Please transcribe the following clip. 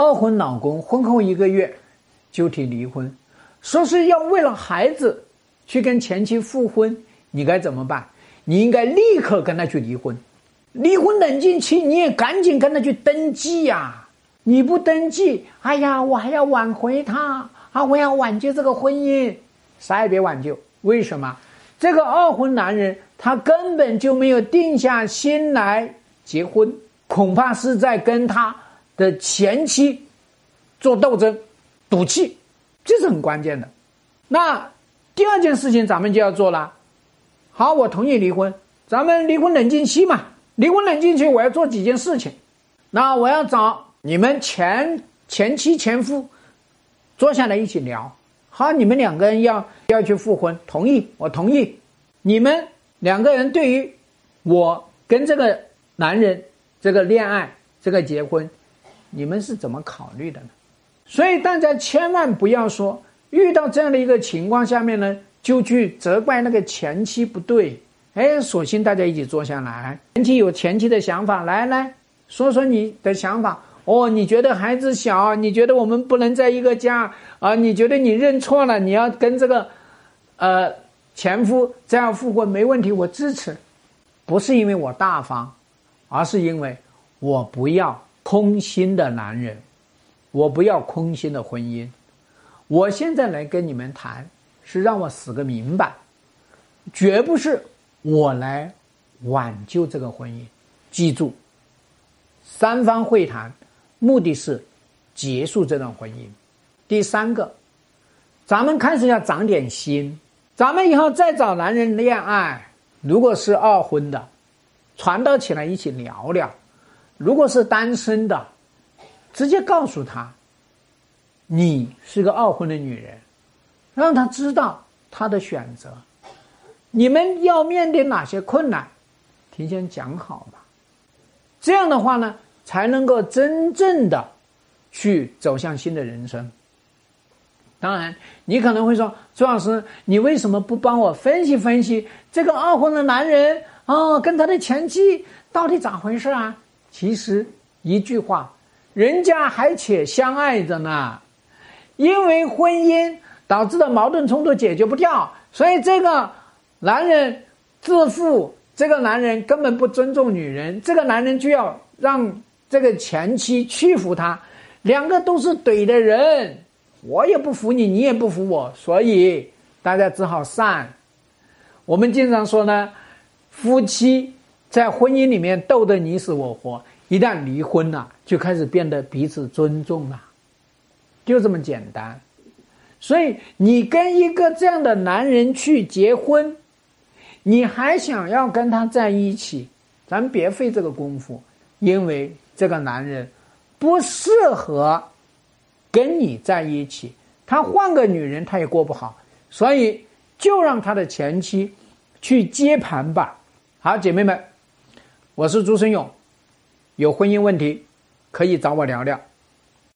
二婚老公婚后一个月就提离婚，说是要为了孩子去跟前妻复婚，你该怎么办？你应该立刻跟他去离婚，离婚冷静期你也赶紧跟他去登记呀！你不登记，哎呀，我还要挽回他啊！我要挽救这个婚姻，啥也别挽救。为什么？这个二婚男人他根本就没有定下心来结婚，恐怕是在跟他的前妻做斗争、赌气，这是很关键的。那第二件事情咱们就要做了。好，我同意离婚，咱们离婚冷静期嘛。离婚冷静期，我要做几件事情。那我要找你们前前妻前夫坐下来一起聊。好，你们两个人要要去复婚，同意，我同意。你们两个人对于我跟这个男人这个恋爱这个结婚，你们是怎么考虑的呢？所以大家千万不要说遇到这样的一个情况下面呢。就去责怪那个前妻不对，哎，索性大家一起坐下来，前妻有前妻的想法，来来说说你的想法。哦，你觉得孩子小，你觉得我们不能在一个家啊？你觉得你认错了，你要跟这个，呃，前夫这样复婚没问题，我支持。不是因为我大方，而是因为我不要空心的男人，我不要空心的婚姻。我现在来跟你们谈。是让我死个明白，绝不是我来挽救这个婚姻。记住，三方会谈，目的是结束这段婚姻。第三个，咱们开始要长点心，咱们以后再找男人恋爱，如果是二婚的，传到起来一起聊聊；如果是单身的，直接告诉他，你是个二婚的女人。让他知道他的选择，你们要面对哪些困难，提前讲好嘛。这样的话呢，才能够真正的去走向新的人生。当然，你可能会说，朱老师，你为什么不帮我分析分析这个二婚的男人啊，跟他的前妻到底咋回事啊？其实一句话，人家还且相爱着呢，因为婚姻。导致的矛盾冲突解决不掉，所以这个男人自负，这个男人根本不尊重女人，这个男人就要让这个前妻屈服他，两个都是怼的人，我也不服你，你也不服我，所以大家只好散。我们经常说呢，夫妻在婚姻里面斗得你死我活，一旦离婚了，就开始变得彼此尊重了，就这么简单。所以，你跟一个这样的男人去结婚，你还想要跟他在一起，咱别费这个功夫，因为这个男人不适合跟你在一起，他换个女人他也过不好，所以就让他的前妻去接盘吧。好，姐妹们，我是朱生勇，有婚姻问题可以找我聊聊。